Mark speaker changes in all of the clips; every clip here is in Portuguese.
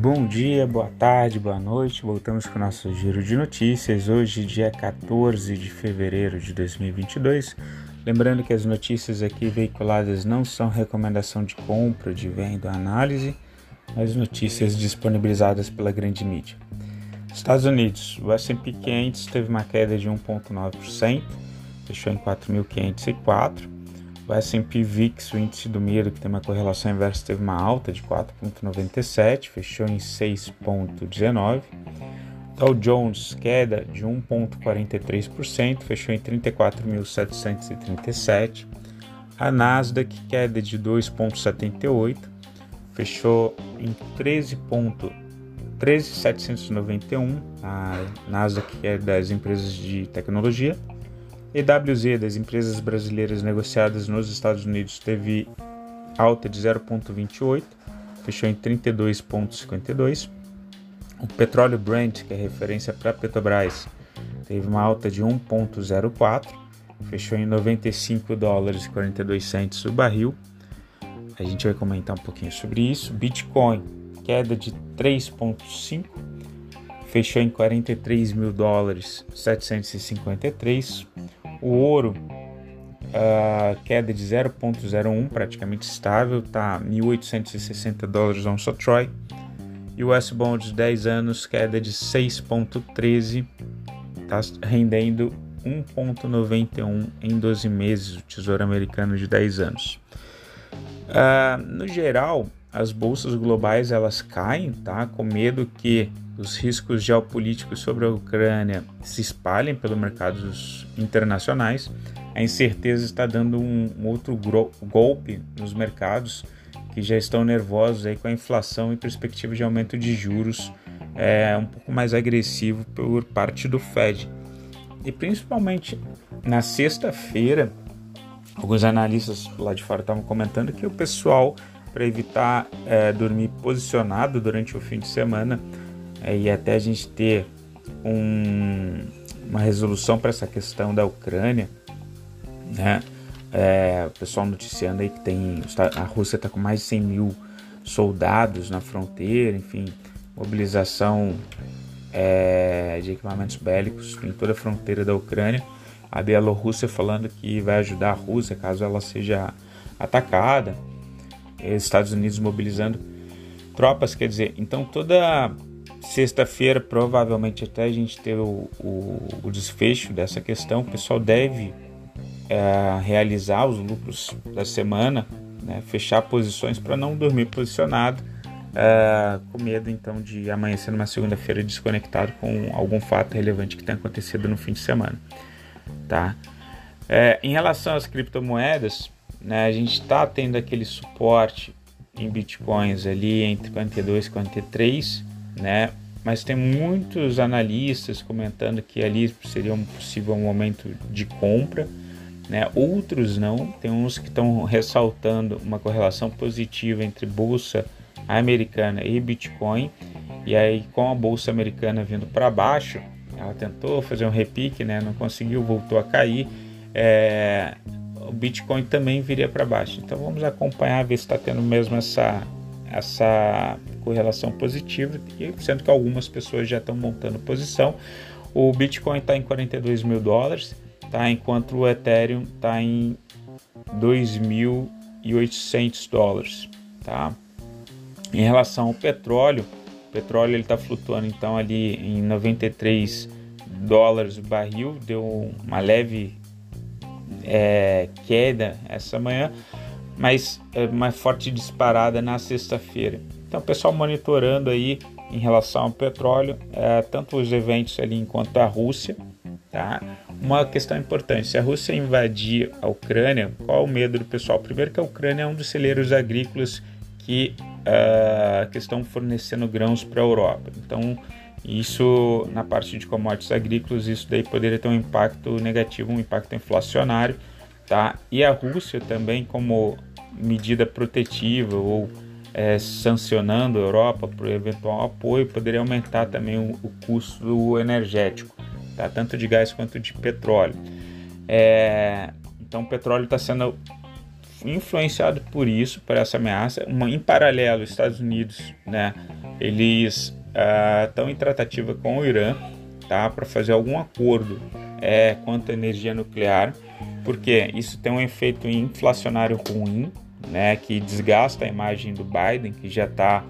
Speaker 1: Bom dia, boa tarde, boa noite. Voltamos com o nosso giro de notícias. Hoje, dia 14 de fevereiro de 2022. Lembrando que as notícias aqui veiculadas não são recomendação de compra, de venda análise, mas notícias disponibilizadas pela grande mídia. Estados Unidos, o S&P 500 teve uma queda de 1,9%, fechou em 4.504. O S&P VIX, o índice do medo, que tem uma correlação inversa, teve uma alta de 4,97, fechou em 6,19. Dow Jones, queda de 1,43%, fechou em 34.737. A Nasdaq, queda de 2,78%, fechou em 13.13791. A Nasdaq é das empresas de tecnologia. EWZ das empresas brasileiras negociadas nos Estados Unidos teve alta de 0,28, fechou em 32,52. O petróleo Brent, que é referência para Petrobras, teve uma alta de 1,04, fechou em 95 dólares e 42 centes o barril. A gente vai comentar um pouquinho sobre isso. Bitcoin, queda de 3,5, fechou em 43 mil dólares 753. O ouro, uh, queda de 0,01, praticamente estável, tá 1.860 dólares onça Troy. E o S Bond 10 anos, queda de 6,13, tá rendendo 1,91 em 12 meses, o Tesouro Americano de 10 anos. Uh, no geral, as bolsas globais elas caem, tá? Com medo que os riscos geopolíticos sobre a Ucrânia se espalhem pelos mercados internacionais. A incerteza está dando um, outro golpe nos mercados que já estão nervosos aí com a inflação e perspectiva de aumento de juros é, um pouco mais agressivo por parte do Fed. E principalmente na sexta-feira, alguns analistas lá de fora estavam comentando que o pessoal, para evitar é, dormir posicionado durante o fim de semana, e até a gente ter um, uma resolução para essa questão da Ucrânia, né? É, o pessoal noticiando aí que tem a Rússia está com mais de 100 mil soldados na fronteira, enfim, mobilização é, de equipamentos bélicos em toda a fronteira da Ucrânia. A Bielorrússia falando que vai ajudar a Rússia caso ela seja atacada. Estados Unidos mobilizando tropas, quer dizer, então toda Sexta-feira, provavelmente até a gente ter o, o, o desfecho dessa questão, o pessoal deve é, realizar os lucros da semana, né, fechar posições para não dormir posicionado, é, com medo então de amanhecer numa segunda-feira desconectado com algum fato relevante que tenha acontecido no fim de semana. Tá? É, em relação às criptomoedas, né, a gente está tendo aquele suporte em bitcoins ali entre 42 e 43 né? Mas tem muitos analistas comentando que ali seria um possível momento de compra, né? Outros não, tem uns que estão ressaltando uma correlação positiva entre bolsa americana e Bitcoin. E aí com a bolsa americana vindo para baixo, ela tentou fazer um repique, né? Não conseguiu, voltou a cair. É, o Bitcoin também viria para baixo. Então vamos acompanhar, ver se está tendo mesmo essa essa correlação positiva, sendo que algumas pessoas já estão montando posição. O Bitcoin está em 42 mil dólares, tá? enquanto o Ethereum está em 2.800 dólares. Tá? Em relação ao petróleo, o petróleo está flutuando então ali em 93 dólares o barril, deu uma leve é, queda essa manhã, mas é uma forte disparada na sexta-feira. Então, o pessoal monitorando aí em relação ao petróleo, é, tanto os eventos ali enquanto a Rússia, tá? Uma questão importante, se a Rússia invadir a Ucrânia, qual o medo do pessoal? Primeiro que a Ucrânia é um dos celeiros agrícolas que, uh, que estão fornecendo grãos para a Europa. Então, isso na parte de commodities agrícolas, isso daí poderia ter um impacto negativo, um impacto inflacionário, tá? E a Rússia também como medida protetiva ou é, sancionando a Europa por eventual apoio, poderia aumentar também o, o custo energético, tá? tanto de gás quanto de petróleo. É, então o petróleo está sendo influenciado por isso, por essa ameaça. Uma, em paralelo, os Estados Unidos né, eles estão em tratativa com o Irã tá, para fazer algum acordo é, quanto à energia nuclear, porque isso tem um efeito inflacionário ruim, né, que desgasta a imagem do Biden, que já está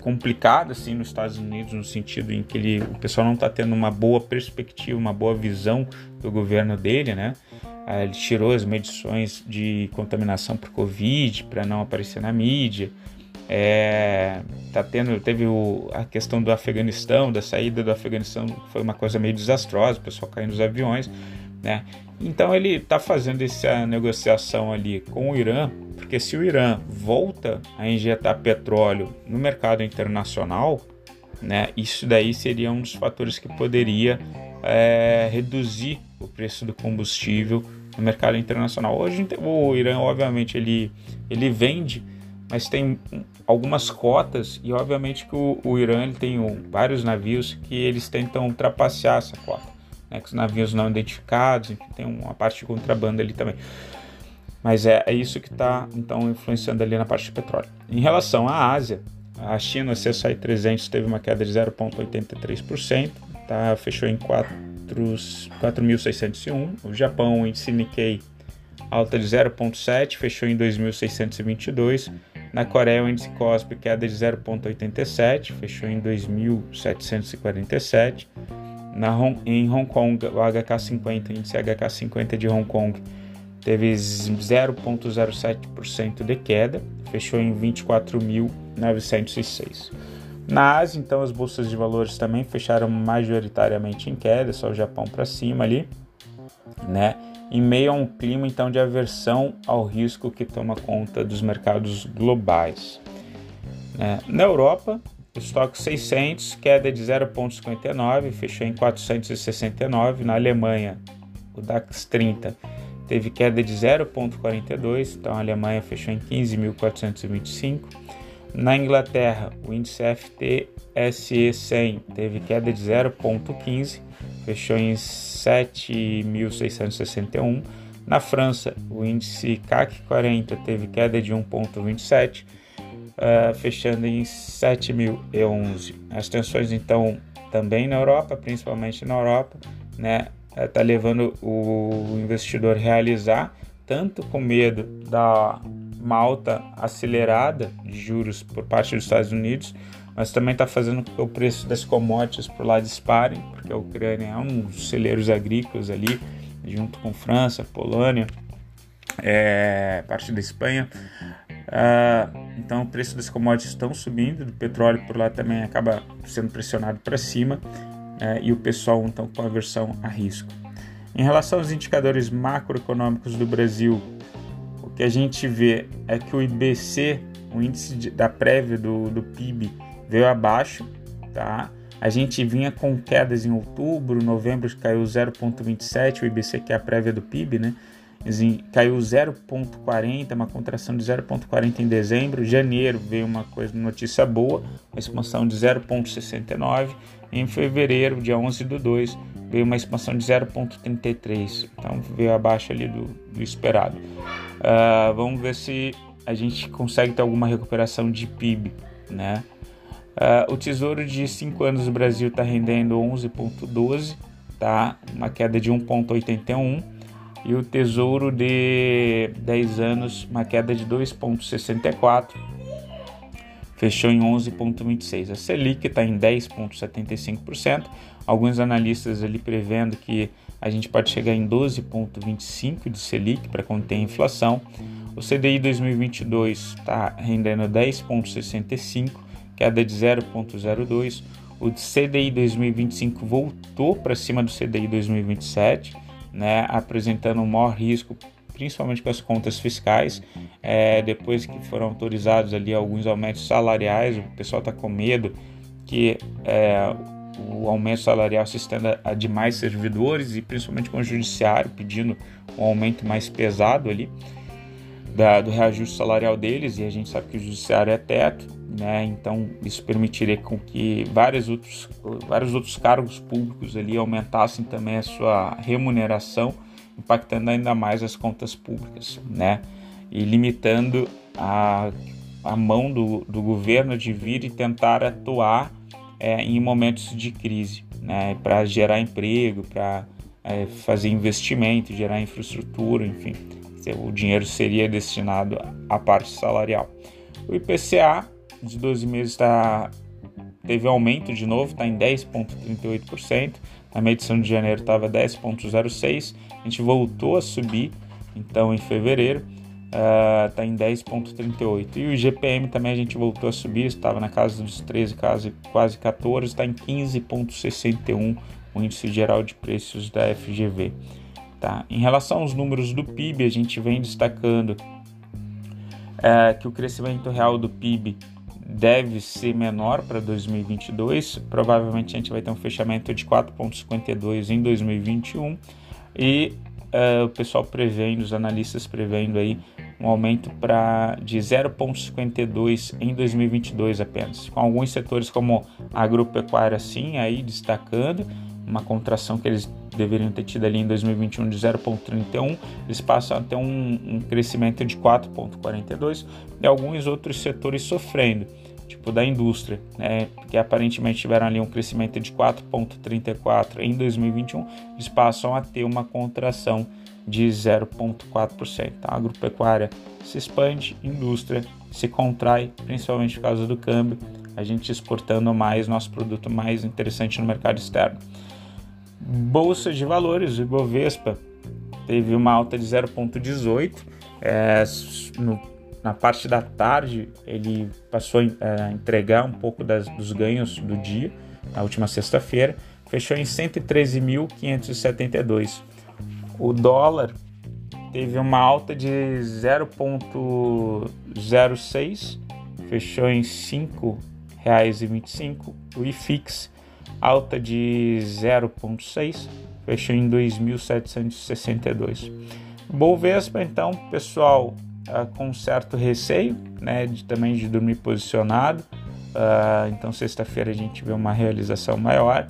Speaker 1: complicado assim nos Estados Unidos no sentido em que ele, o pessoal não está tendo uma boa perspectiva, uma boa visão do governo dele, né? Ah, ele tirou as medições de contaminação por Covid para não aparecer na mídia. É, tá tendo, teve o, a questão do Afeganistão, da saída do Afeganistão, foi uma coisa meio desastrosa, o pessoal caindo dos aviões, né? Então ele está fazendo essa negociação ali com o Irã, porque se o Irã volta a injetar petróleo no mercado internacional, né, isso daí seria um dos fatores que poderia é, reduzir o preço do combustível no mercado internacional. Hoje o Irã, obviamente, ele, ele vende, mas tem algumas cotas e obviamente que o, o Irã ele tem vários navios que eles tentam ultrapassar essa cota né, com os navios não identificados, enfim, tem uma parte de contrabando ali também. Mas é, é isso que está então influenciando ali na parte de petróleo. Em relação à Ásia, a China, o CSI 300 teve uma queda de 0,83%, tá? fechou em 4.601. O Japão, o índice Nikkei, alta de 0,7, fechou em 2.622. Na Coreia, o índice Kospi, queda de 0,87, fechou em 2.747. Na em Hong Kong, o HK50, índice HK50 de Hong Kong, teve 0,07% de queda, fechou em 24.906. Na Ásia, então, as bolsas de valores também fecharam majoritariamente em queda, só o Japão para cima ali, né? Em meio a um clima então de aversão ao risco que toma conta dos mercados globais. Né? Na Europa, estoque 600, queda de 0,59, fechou em 469. Na Alemanha, o DAX 30 teve queda de 0,42, então a Alemanha fechou em 15.425. Na Inglaterra, o índice FTSE 100 teve queda de 0,15, fechou em 7.661. Na França, o índice CAC 40 teve queda de 1,27 uh, fechando em 7.011. As tensões, então, também na Europa, principalmente na Europa, né, está eh, levando o investidor a realizar, tanto com medo da uma alta acelerada de juros por parte dos Estados Unidos, mas também está fazendo com que o preço das commodities por lá dispare, porque a Ucrânia é um dos celeiros agrícolas ali, junto com França, Polônia, é, parte da Espanha. Uh, então o preço das commodities estão subindo, o petróleo por lá também acaba sendo pressionado para cima uh, e o pessoal então com aversão a risco. Em relação aos indicadores macroeconômicos do Brasil, o que a gente vê é que o IBC, o índice de, da prévia do, do PIB, veio abaixo, tá? A gente vinha com quedas em outubro, novembro caiu 0,27, o IBC que é a prévia do PIB, né? Caiu 0,40, uma contração de 0,40 em dezembro. Janeiro veio uma coisa, notícia boa, uma expansão de 0,69. Em fevereiro, dia 11 do 2, veio uma expansão de 0,33. Então veio abaixo ali do, do esperado. Uh, vamos ver se a gente consegue ter alguma recuperação de PIB, né? Uh, o Tesouro de 5 anos do Brasil está rendendo 11,12, tá? Uma queda de 1,81 e o Tesouro de 10 anos, uma queda de 2,64, fechou em 11,26. A Selic está em 10,75%, alguns analistas ali prevendo que a gente pode chegar em 12,25% de Selic para conter a inflação. O CDI 2022 está rendendo 10,65%, queda de 0,02%. O CDI 2025 voltou para cima do CDI 2027 né, apresentando um maior risco, principalmente com as contas fiscais. É, depois que foram autorizados ali alguns aumentos salariais, o pessoal está com medo que é, o aumento salarial se estenda a demais servidores e principalmente com o judiciário pedindo um aumento mais pesado ali da, do reajuste salarial deles e a gente sabe que o judiciário é teto, né? Então isso permitiria com que vários outros, vários outros cargos públicos ali aumentassem também a sua remuneração, impactando ainda mais as contas públicas, né? E limitando a a mão do, do governo de vir e tentar atuar é, em momentos de crise, né, para gerar emprego, para é, fazer investimento, gerar infraestrutura, enfim, o dinheiro seria destinado à parte salarial. O IPCA de 12 meses tá, teve aumento de novo, está em 10,38%. Na medição de janeiro estava 10,06%. A gente voltou a subir, então, em fevereiro está uh, em 10,38. E o GPM também a gente voltou a subir, estava na casa dos 13, quase, quase 14, está em 15,61 o índice geral de preços da FGV. Tá? Em relação aos números do PIB, a gente vem destacando uh, que o crescimento real do PIB deve ser menor para 2022. Provavelmente a gente vai ter um fechamento de 4,52 em 2021 e uh, o pessoal prevendo, os analistas prevendo aí um aumento para de 0,52 em 2022 apenas, com alguns setores como agropecuária sim aí destacando uma contração que eles deveriam ter tido ali em 2021 de 0,31, eles passam a ter um, um crescimento de 4,42 e alguns outros setores sofrendo, tipo da indústria, né, que aparentemente tiveram ali um crescimento de 4,34 em 2021, eles passam a ter uma contração de 0,4%. Tá? A agropecuária se expande, indústria se contrai, principalmente por causa do câmbio, a gente exportando mais nosso produto mais interessante no mercado externo. Bolsa de valores, o Ibovespa, teve uma alta de 0,18. É, na parte da tarde, ele passou a é, entregar um pouco das, dos ganhos do dia, na última sexta-feira, fechou em 113.572. O dólar teve uma alta de 0,06, fechou em R$ 5,25. O IFIX alta de 0,6, fechou em 2.762. Bovespa, então, pessoal, uh, com certo receio, né, de, também de dormir posicionado. Uh, então, sexta-feira a gente vê uma realização maior.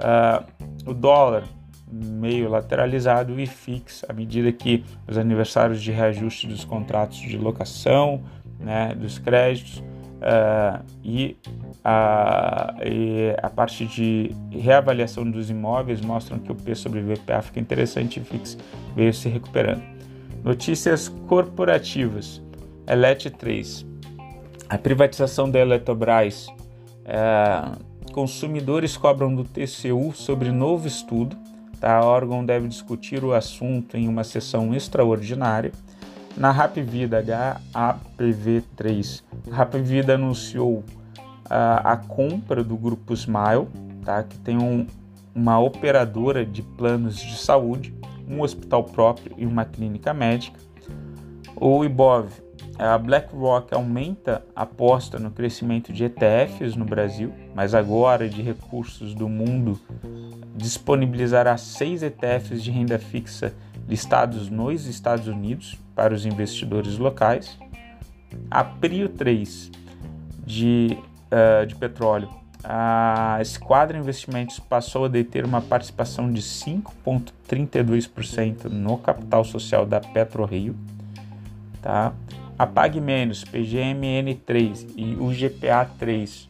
Speaker 1: Uh, o dólar meio lateralizado e fixo à medida que os aniversários de reajuste dos contratos de locação, né, dos créditos uh, e a, e a parte de reavaliação dos imóveis mostram que o P sobre VPA fica interessante e fix veio se recuperando. Notícias corporativas. Elet 3. A privatização da Eletrobras. É, consumidores cobram do TCU sobre novo estudo. Tá? Órgão deve discutir o assunto em uma sessão extraordinária. Na Rapvida HAPV3, Rapvida anunciou a, a compra do grupo Smile, tá? que tem um, uma operadora de planos de saúde, um hospital próprio e uma clínica médica. O IBOV, a BlackRock aumenta a aposta no crescimento de ETFs no Brasil, mas agora de recursos do mundo disponibilizará seis ETFs de renda fixa listados nos Estados Unidos para os investidores locais. A Prio 3 de uh, de petróleo, a Esquadra Investimentos passou a deter uma participação de 5,32% no capital social da PetroRio. Tá? A Pag Menos, PGMN3 e o GPA3.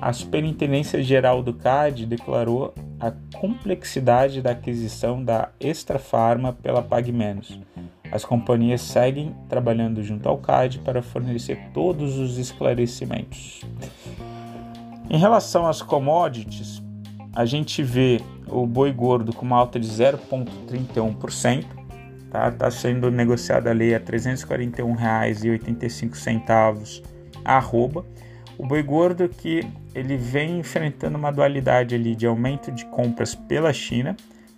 Speaker 1: A Superintendência Geral do CAD declarou a complexidade da aquisição da Extra Farma pela Pag Menos. As companhias seguem trabalhando junto ao CAD para fornecer todos os esclarecimentos. Em relação às commodities, a gente vê o boi gordo com uma alta de 0,31%, tá? Tá sendo negociado ali a R$ 341,85 a arroba. O boi gordo que ele vem enfrentando uma dualidade ali de aumento de compras pela China,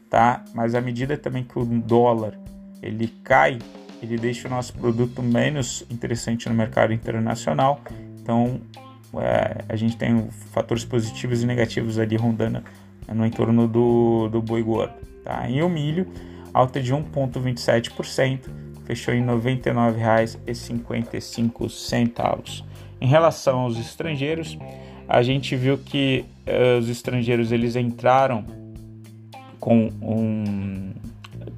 Speaker 1: tá? Mas à medida também que o dólar ele cai, ele deixa o nosso produto menos interessante no mercado internacional. Então, é, a gente tem fatores positivos e negativos ali rondando no entorno do, do boi gordo. Tá? E o milho, alta de 1,27%, fechou em R$ 99,55. Em relação aos estrangeiros, a gente viu que uh, os estrangeiros eles entraram com um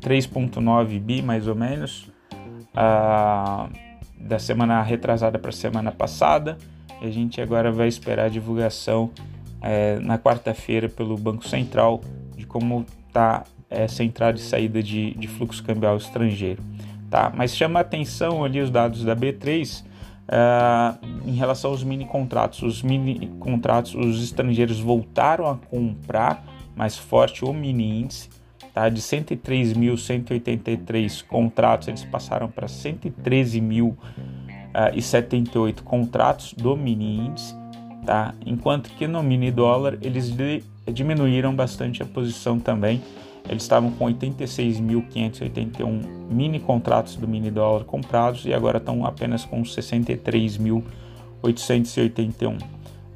Speaker 1: 3,9 bi mais ou menos uh, da semana retrasada para a semana passada. A gente agora vai esperar a divulgação é, na quarta-feira pelo Banco Central de como está essa entrada e saída de, de fluxo cambial estrangeiro. Tá? Mas chama atenção ali os dados da B3 uh, em relação aos mini contratos. Os mini contratos, os estrangeiros voltaram a comprar mais forte o mini índice. Tá? De 103.183 contratos, eles passaram para 113.078 contratos do mini índice. Tá? Enquanto que no mini dólar eles diminuíram bastante a posição também eles estavam com 86.581 mini contratos do mini dólar comprados e agora estão apenas com 63.881,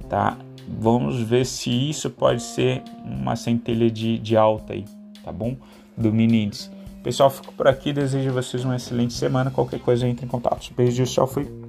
Speaker 1: tá? Vamos ver se isso pode ser uma centelha de, de alta aí, tá bom? Do mini índice. Pessoal, fico por aqui. Desejo a vocês uma excelente semana. Qualquer coisa, entre em contato. Beijo, tchau, fui.